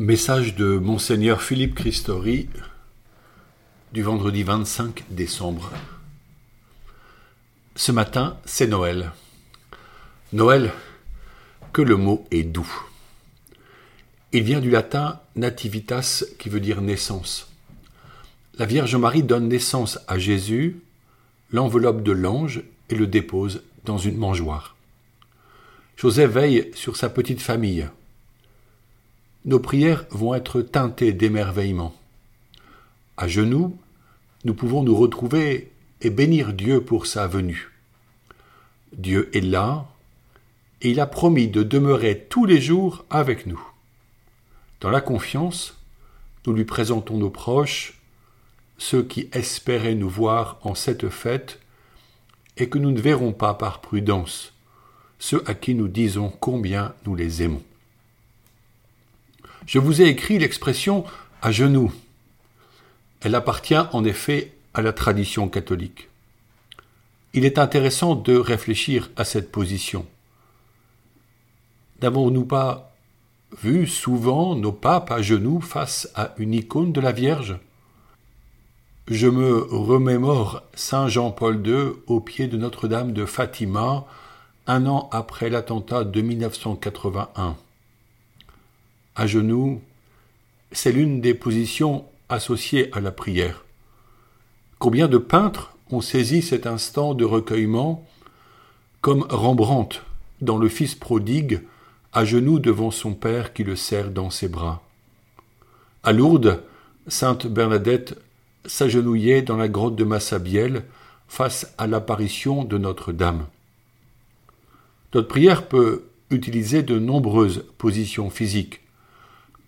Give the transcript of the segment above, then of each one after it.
Message de Monseigneur Philippe Christori du vendredi 25 décembre. Ce matin, c'est Noël. Noël, que le mot est doux. Il vient du latin nativitas qui veut dire naissance. La Vierge Marie donne naissance à Jésus, l'enveloppe de l'ange et le dépose dans une mangeoire. Joseph veille sur sa petite famille nos prières vont être teintées d'émerveillement. À genoux, nous pouvons nous retrouver et bénir Dieu pour sa venue. Dieu est là, et il a promis de demeurer tous les jours avec nous. Dans la confiance, nous lui présentons nos proches, ceux qui espéraient nous voir en cette fête, et que nous ne verrons pas par prudence, ceux à qui nous disons combien nous les aimons. Je vous ai écrit l'expression à genoux. Elle appartient en effet à la tradition catholique. Il est intéressant de réfléchir à cette position. N'avons-nous pas vu souvent nos papes à genoux face à une icône de la Vierge? Je me remémore Saint Jean-Paul II au pied de Notre-Dame de Fatima, un an après l'attentat de 1981 à genoux, c'est l'une des positions associées à la prière. Combien de peintres ont saisi cet instant de recueillement, comme Rembrandt dans le Fils prodigue, à genoux devant son Père qui le serre dans ses bras. À Lourdes, sainte Bernadette s'agenouillait dans la grotte de Massabielle face à l'apparition de Notre-Dame. Notre prière peut utiliser de nombreuses positions physiques,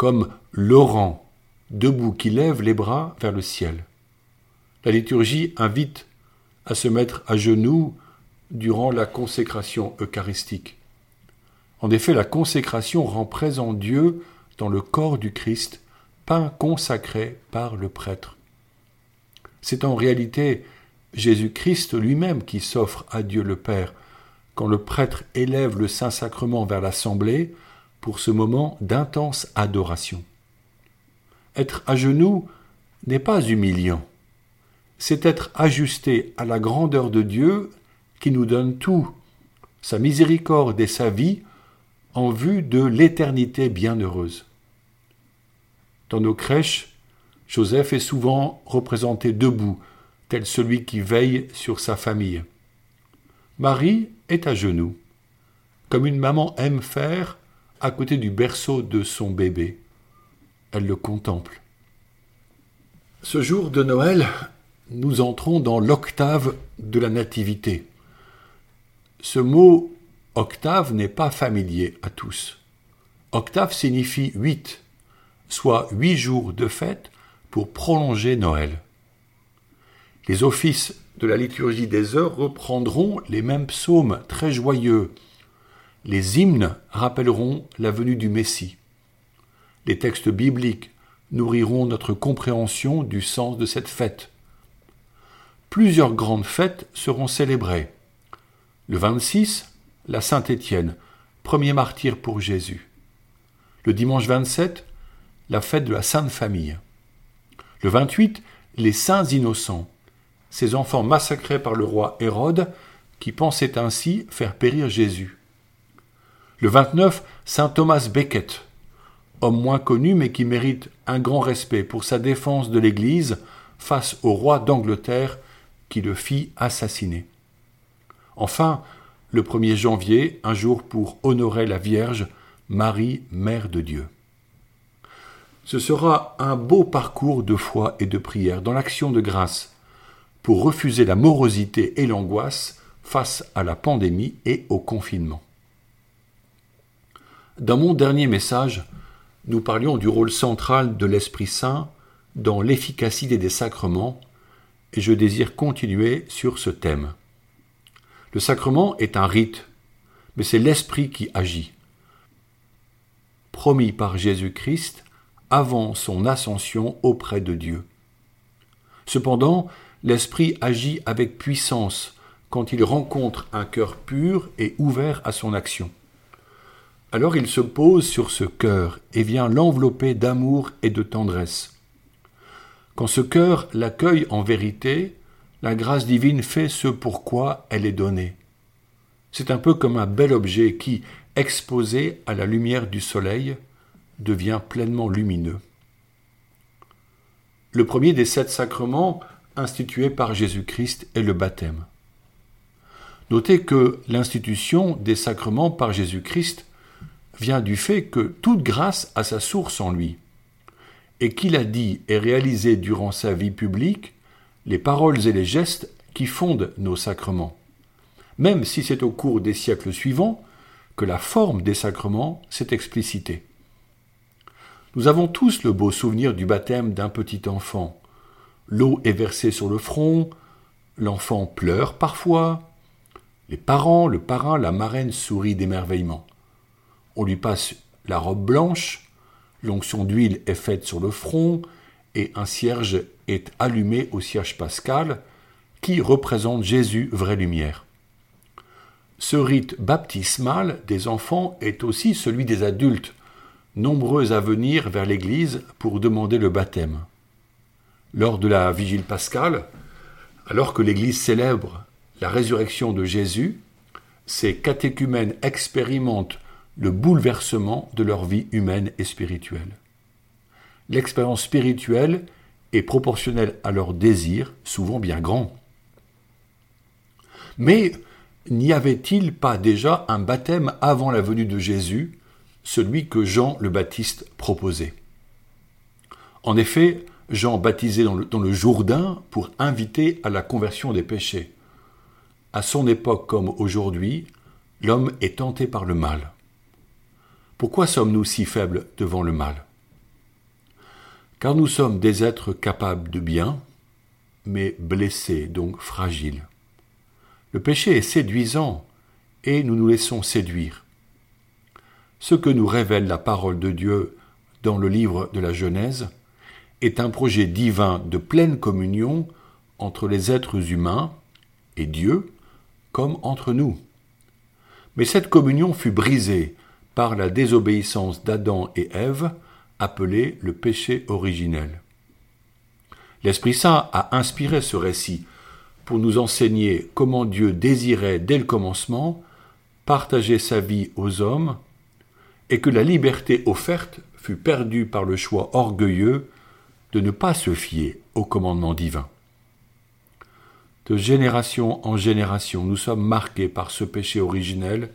comme Laurent, debout qui lève les bras vers le ciel. La liturgie invite à se mettre à genoux durant la consécration eucharistique. En effet, la consécration rend présent Dieu dans le corps du Christ, pain consacré par le prêtre. C'est en réalité Jésus-Christ lui-même qui s'offre à Dieu le Père quand le prêtre élève le Saint-Sacrement vers l'assemblée pour ce moment d'intense adoration. Être à genoux n'est pas humiliant, c'est être ajusté à la grandeur de Dieu qui nous donne tout, sa miséricorde et sa vie, en vue de l'éternité bienheureuse. Dans nos crèches, Joseph est souvent représenté debout, tel celui qui veille sur sa famille. Marie est à genoux, comme une maman aime faire à côté du berceau de son bébé. Elle le contemple. Ce jour de Noël, nous entrons dans l'octave de la Nativité. Ce mot octave n'est pas familier à tous. Octave signifie huit, soit huit jours de fête pour prolonger Noël. Les offices de la liturgie des heures reprendront les mêmes psaumes très joyeux, les hymnes rappelleront la venue du Messie. Les textes bibliques nourriront notre compréhension du sens de cette fête. Plusieurs grandes fêtes seront célébrées. Le 26, la Saint-Étienne, premier martyr pour Jésus. Le dimanche 27, la fête de la Sainte Famille. Le 28, les saints innocents, ces enfants massacrés par le roi Hérode qui pensait ainsi faire périr Jésus. Le 29, saint Thomas Becket, homme moins connu mais qui mérite un grand respect pour sa défense de l'Église face au roi d'Angleterre qui le fit assassiner. Enfin, le 1er janvier, un jour pour honorer la Vierge, Marie, Mère de Dieu. Ce sera un beau parcours de foi et de prière dans l'action de grâce pour refuser la morosité et l'angoisse face à la pandémie et au confinement. Dans mon dernier message, nous parlions du rôle central de l'Esprit Saint dans l'efficacité des sacrements, et je désire continuer sur ce thème. Le sacrement est un rite, mais c'est l'Esprit qui agit. Promis par Jésus-Christ avant son ascension auprès de Dieu. Cependant, l'Esprit agit avec puissance quand il rencontre un cœur pur et ouvert à son action. Alors il se pose sur ce cœur et vient l'envelopper d'amour et de tendresse. Quand ce cœur l'accueille en vérité, la grâce divine fait ce pourquoi elle est donnée. C'est un peu comme un bel objet qui, exposé à la lumière du soleil, devient pleinement lumineux. Le premier des sept sacrements institués par Jésus-Christ est le baptême. Notez que l'institution des sacrements par Jésus-Christ vient du fait que toute grâce a sa source en lui, et qu'il a dit et réalisé durant sa vie publique les paroles et les gestes qui fondent nos sacrements, même si c'est au cours des siècles suivants que la forme des sacrements s'est explicitée. Nous avons tous le beau souvenir du baptême d'un petit enfant. L'eau est versée sur le front, l'enfant pleure parfois, les parents, le parrain, la marraine sourient d'émerveillement. On lui passe la robe blanche, l'onction d'huile est faite sur le front, et un cierge est allumé au cierge pascal, qui représente Jésus, vraie lumière. Ce rite baptismal des enfants est aussi celui des adultes, nombreux à venir vers l'Église pour demander le baptême. Lors de la vigile pascale, alors que l'Église célèbre la résurrection de Jésus, ces catéchumènes expérimentent le bouleversement de leur vie humaine et spirituelle. L'expérience spirituelle est proportionnelle à leur désir, souvent bien grand. Mais n'y avait-il pas déjà un baptême avant la venue de Jésus celui que Jean le Baptiste proposait? En effet, Jean baptisait dans le, Jourdain pour inviter à la conversion des péchés. À son époque comme aujourd'hui, l'homme est tenté par le mal. Pourquoi sommes-nous si faibles devant le mal? Car nous sommes des êtres capables de bien, mais blessés, donc fragiles. Le péché est séduisant, et nous nous laissons séduire. Ce que nous révèle la parole de Dieu dans le livre de la Genèse est un projet divin de pleine communion entre les êtres humains et Dieu, comme entre nous. Mais cette communion fut brisée par la désobéissance d'Adam et Ève, appelée le péché originel. L'Esprit Saint a inspiré ce récit pour nous enseigner comment Dieu désirait dès le commencement partager sa vie aux hommes et que la liberté offerte fut perdue par le choix orgueilleux de ne pas se fier au commandement divin. De génération en génération, nous sommes marqués par ce péché originel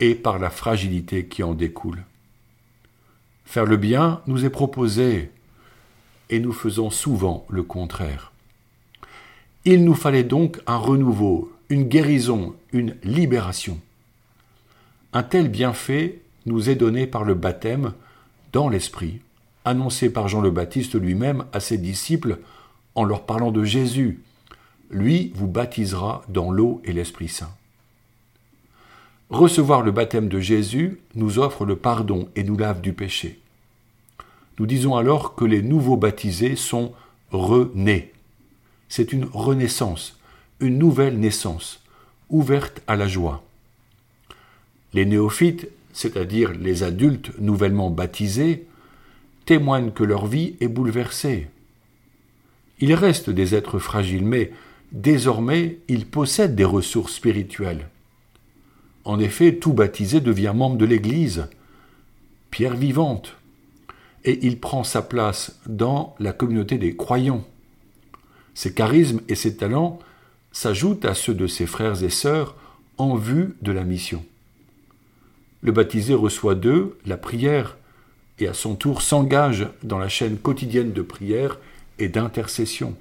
et par la fragilité qui en découle. Faire le bien nous est proposé et nous faisons souvent le contraire. Il nous fallait donc un renouveau, une guérison, une libération. Un tel bienfait nous est donné par le baptême dans l'Esprit, annoncé par Jean le Baptiste lui-même à ses disciples en leur parlant de Jésus. Lui vous baptisera dans l'eau et l'Esprit Saint. Recevoir le baptême de Jésus nous offre le pardon et nous lave du péché. Nous disons alors que les nouveaux baptisés sont renés. C'est une renaissance, une nouvelle naissance, ouverte à la joie. Les néophytes c'est-à-dire les adultes nouvellement baptisés, témoignent que leur vie est bouleversée. Ils restent des êtres fragiles, mais désormais ils possèdent des ressources spirituelles. En effet, tout baptisé devient membre de l'Église, pierre vivante, et il prend sa place dans la communauté des croyants. Ses charismes et ses talents s'ajoutent à ceux de ses frères et sœurs en vue de la mission le baptisé reçoit d'eux la prière et à son tour s'engage dans la chaîne quotidienne de prière et d'intercession.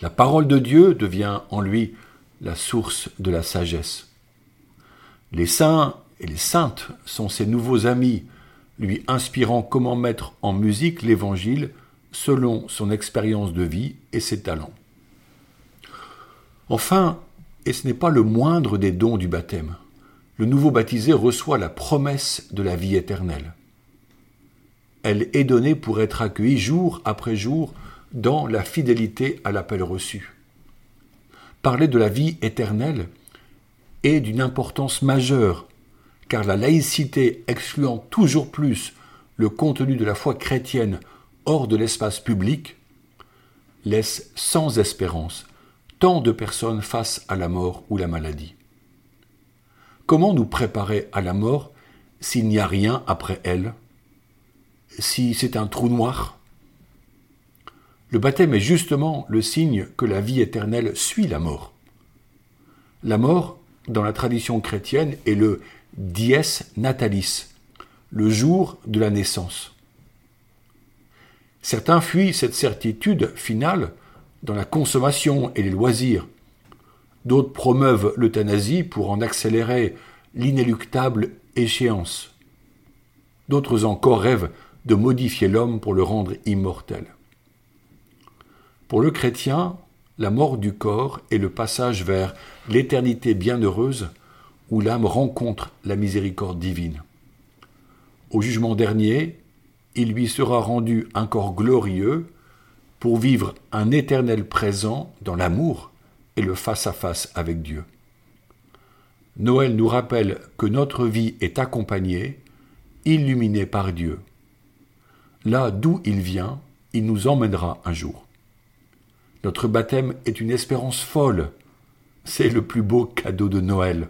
La parole de Dieu devient en lui la source de la sagesse. Les saints et les saintes sont ses nouveaux amis, lui inspirant comment mettre en musique l'Évangile selon son expérience de vie et ses talents. Enfin, et ce n'est pas le moindre des dons du baptême, le nouveau baptisé reçoit la promesse de la vie éternelle. Elle est donnée pour être accueillie jour après jour dans la fidélité à l'appel reçu. Parler de la vie éternelle est d'une importance majeure, car la laïcité excluant toujours plus le contenu de la foi chrétienne hors de l'espace public, laisse sans espérance tant de personnes face à la mort ou la maladie. Comment nous préparer à la mort s'il n'y a rien après elle? Si c'est un trou noir? Le baptême est justement le signe que la vie éternelle suit la mort. La mort, dans la tradition chrétienne, est le dies natalis, le jour de la naissance. Certains fuient cette certitude finale dans la consommation et les loisirs. D'autres promeuvent l'euthanasie pour en accélérer l'inéluctable échéance. D'autres encore rêvent de modifier l'homme pour le rendre immortel. Pour le chrétien, la mort du corps est le passage vers l'éternité bienheureuse où l'âme rencontre la miséricorde divine. Au jugement dernier, il lui sera rendu un corps glorieux pour vivre un éternel présent dans l'amour et le face-à-face -face avec Dieu. Noël nous rappelle que notre vie est accompagnée, illuminée par Dieu. Là d'où il vient, il nous emmènera un jour. Notre baptême est une espérance folle. C'est le plus beau cadeau de Noël.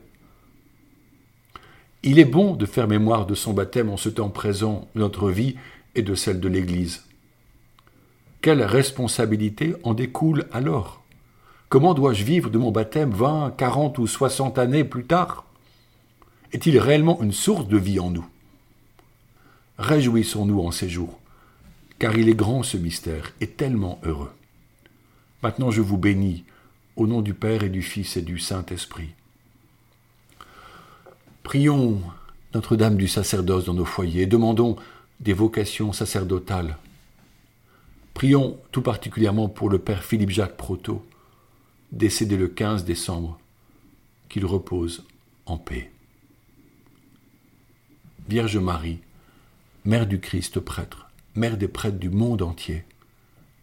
Il est bon de faire mémoire de son baptême en ce temps présent de notre vie et de celle de l'Église. Quelle responsabilité en découle alors? Comment dois-je vivre de mon baptême vingt, quarante ou soixante années plus tard? Est-il réellement une source de vie en nous? Réjouissons-nous en ces jours, car il est grand ce mystère et tellement heureux. Maintenant je vous bénis, au nom du Père et du Fils et du Saint-Esprit. Prions Notre-Dame du sacerdoce dans nos foyers, demandons des vocations sacerdotales. Prions tout particulièrement pour le Père Philippe-Jacques Proto, décédé le 15 décembre, qu'il repose en paix. Vierge Marie, Mère du Christ prêtre, Mère des prêtres du monde entier,